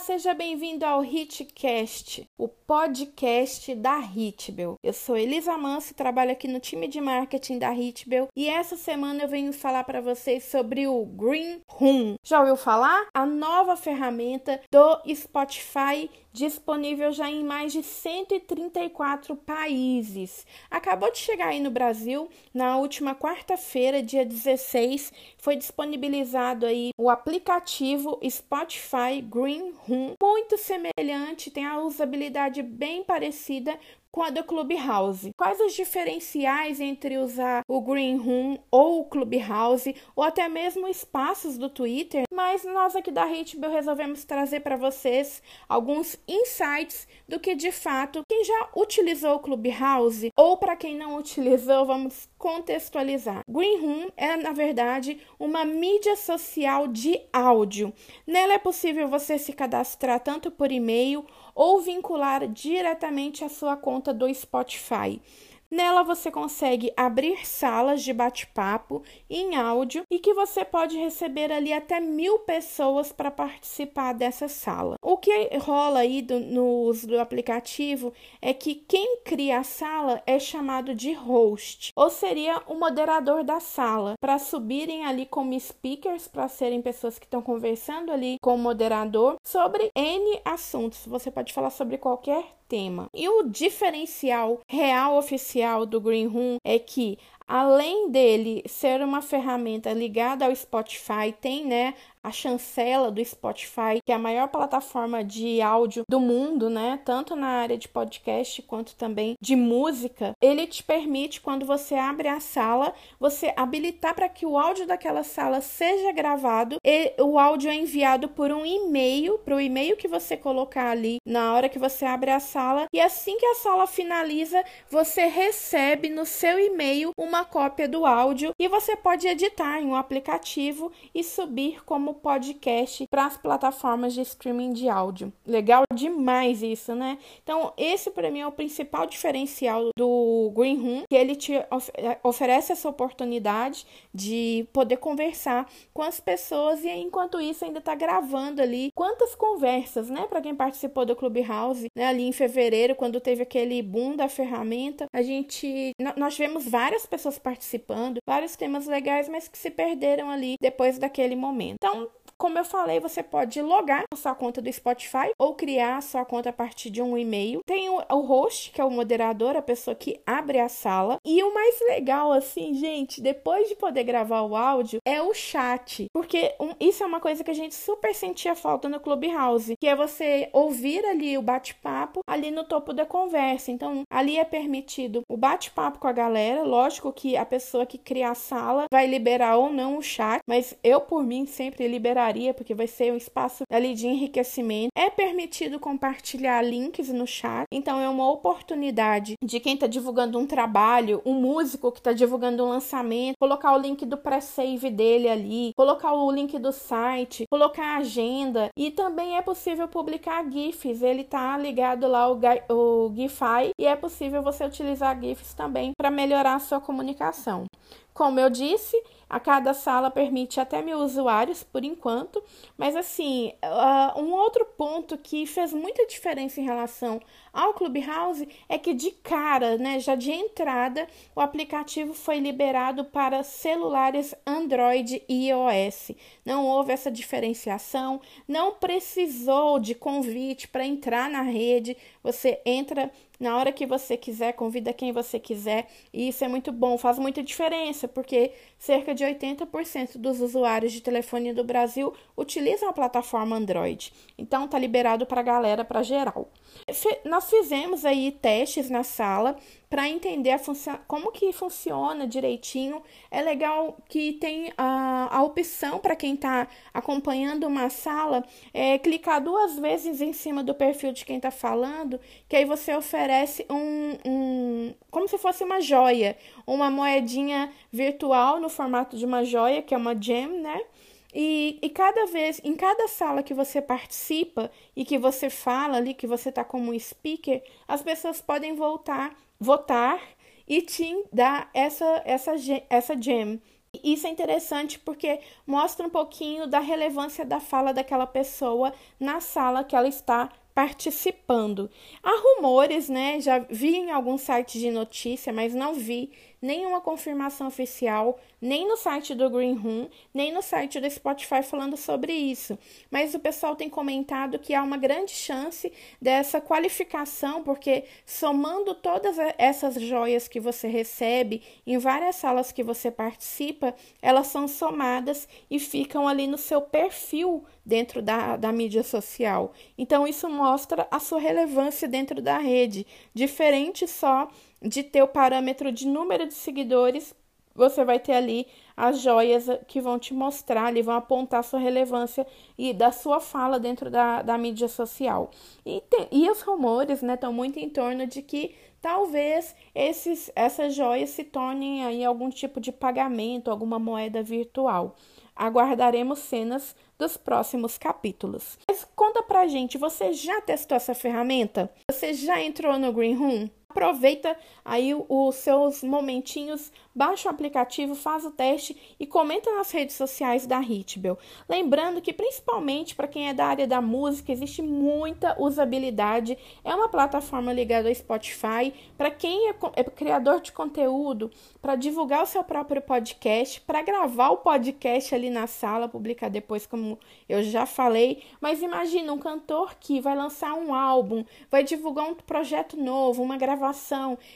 seja bem-vindo ao Hitcast, o podcast da Hitbel. Eu sou Elisa Manso, trabalho aqui no time de marketing da Hitbel e essa semana eu venho falar para vocês sobre o Green Room. Já ouviu falar? A nova ferramenta do Spotify disponível já em mais de 134 países. Acabou de chegar aí no Brasil, na última quarta-feira, dia 16, foi disponibilizado aí o aplicativo Spotify Green Room, muito semelhante, tem a usabilidade bem parecida com a do Clubhouse. Quais os diferenciais entre usar o Green Room ou o Clubhouse ou até mesmo espaços do Twitter? Mas nós aqui da Hitbill resolvemos trazer para vocês alguns insights do que de fato quem já utilizou o Clubhouse ou para quem não utilizou, vamos contextualizar. Green Room é na verdade uma mídia social de áudio. Nela é possível você se cadastrar tanto por e-mail ou vincular diretamente a sua conta do Spotify. Nela você consegue abrir salas de bate-papo em áudio e que você pode receber ali até mil pessoas para participar dessa sala. O que rola aí do, no uso do aplicativo é que quem cria a sala é chamado de host, ou seria o moderador da sala, para subirem ali como speakers, para serem pessoas que estão conversando ali com o moderador sobre N assuntos. Você pode falar sobre qualquer tema. E o diferencial real oficial do Green Room é que além dele ser uma ferramenta ligada ao Spotify, tem né, a chancela do Spotify, que é a maior plataforma de áudio do mundo, né? Tanto na área de podcast quanto também de música. Ele te permite, quando você abre a sala, você habilitar para que o áudio daquela sala seja gravado e o áudio é enviado por um e-mail, para o e-mail que você colocar ali na hora que você abre a sala. E assim que a sala finaliza, você recebe no seu e-mail uma cópia do áudio e você pode editar em um aplicativo e subir como podcast para as plataformas de streaming de áudio. Legal demais isso, né? Então, esse para mim é o principal diferencial do Green Room, que ele te of é, oferece essa oportunidade de poder conversar com as pessoas e enquanto isso ainda está gravando ali quantas conversas, né? Para quem participou do Clubhouse, né? Ali em fevereiro, quando teve aquele boom da ferramenta, a gente nós tivemos várias pessoas participando, vários temas legais, mas que se perderam ali depois daquele momento. Então, como eu falei, você pode logar a sua conta do Spotify ou criar a sua conta a partir de um e-mail. Tem o, o host, que é o moderador, a pessoa que abre a sala. E o mais legal, assim, gente, depois de poder gravar o áudio, é o chat. Porque um, isso é uma coisa que a gente super sentia falta no Clubhouse, que é você ouvir ali o bate-papo ali no topo da conversa. Então, ali é permitido o bate-papo com a galera. Lógico que a pessoa que cria a sala vai liberar ou não o chat, mas eu, por mim, sempre liberaria porque vai ser um espaço ali de enriquecimento. É permitido compartilhar links no chat, então é uma oportunidade de quem está divulgando um trabalho, um músico que está divulgando um lançamento, colocar o link do pré-save dele ali, colocar o link do site, colocar a agenda e também é possível publicar GIFs. Ele tá ligado lá o, o GIFI e é possível você utilizar GIFs também para melhorar a sua comunicação. Como eu disse, a cada sala permite até mil usuários por enquanto, mas assim, uh, um outro ponto que fez muita diferença em relação ao Clubhouse é que de cara, né, já de entrada, o aplicativo foi liberado para celulares Android e iOS. Não houve essa diferenciação, não precisou de convite para entrar na rede. Você entra na hora que você quiser, convida quem você quiser, e isso é muito bom, faz muita diferença, porque cerca de 80% dos usuários de telefone do Brasil utilizam a plataforma Android. Então tá liberado para a galera, para geral. Nós fizemos aí testes na sala para entender como que funciona direitinho. É legal que tem a, a opção para quem está acompanhando uma sala, é, clicar duas vezes em cima do perfil de quem está falando, que aí você oferece um, um como se fosse uma joia, uma moedinha virtual no formato de uma joia, que é uma gem, né? E, e cada vez, em cada sala que você participa e que você fala ali, que você está como speaker, as pessoas podem voltar, votar e te dar essa, essa, essa gem, Isso é interessante porque mostra um pouquinho da relevância da fala daquela pessoa na sala que ela está participando. Há rumores, né? Já vi em alguns sites de notícia, mas não vi nenhuma confirmação oficial, nem no site do Green Room, nem no site do Spotify falando sobre isso. Mas o pessoal tem comentado que há uma grande chance dessa qualificação, porque somando todas essas joias que você recebe em várias salas que você participa, elas são somadas e ficam ali no seu perfil dentro da, da mídia social. Então, isso mostra a sua relevância dentro da rede, diferente só de ter o parâmetro de número de seguidores, você vai ter ali as joias que vão te mostrar, ali, vão apontar sua relevância e da sua fala dentro da, da mídia social. E, tem, e os rumores estão né, muito em torno de que talvez esses, essas joias se tornem aí algum tipo de pagamento, alguma moeda virtual. Aguardaremos cenas dos próximos capítulos. Mas conta pra gente, você já testou essa ferramenta? Você já entrou no Green Room? Aproveita aí os seus momentinhos, baixa o aplicativo, faz o teste e comenta nas redes sociais da Hitbel. Lembrando que principalmente para quem é da área da música existe muita usabilidade. É uma plataforma ligada ao Spotify para quem é, é criador de conteúdo, para divulgar o seu próprio podcast, para gravar o podcast ali na sala, publicar depois, como eu já falei. Mas imagina um cantor que vai lançar um álbum, vai divulgar um projeto novo, uma gravação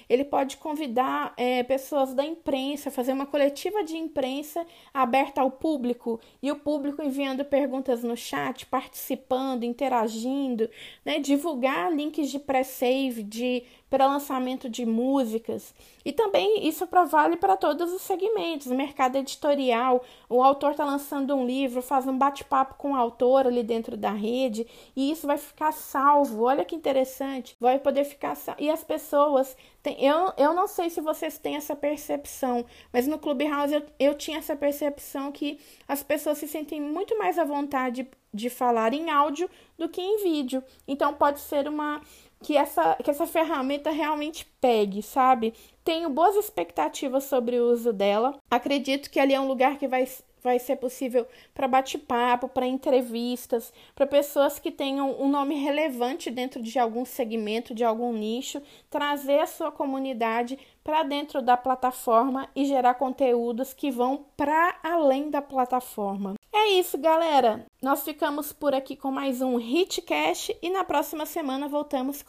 ele pode convidar é, pessoas da imprensa, fazer uma coletiva de imprensa aberta ao público e o público enviando perguntas no chat, participando, interagindo, né, divulgar links de pré-save, de para lançamento de músicas. E também isso pra, vale para todos os segmentos, mercado editorial, o autor está lançando um livro, faz um bate-papo com o autor ali dentro da rede, e isso vai ficar salvo. Olha que interessante, vai poder ficar salvo. E as pessoas eu, eu não sei se vocês têm essa percepção, mas no Clubhouse eu, eu tinha essa percepção que as pessoas se sentem muito mais à vontade de falar em áudio do que em vídeo. Então pode ser uma que essa, que essa ferramenta realmente pegue, sabe? Tenho boas expectativas sobre o uso dela. Acredito que ali é um lugar que vai, vai ser possível para bate-papo, para entrevistas, para pessoas que tenham um nome relevante dentro de algum segmento, de algum nicho, trazer a sua comunidade para dentro da plataforma e gerar conteúdos que vão para além da plataforma. É isso, galera. Nós ficamos por aqui com mais um Hitcast e na próxima semana voltamos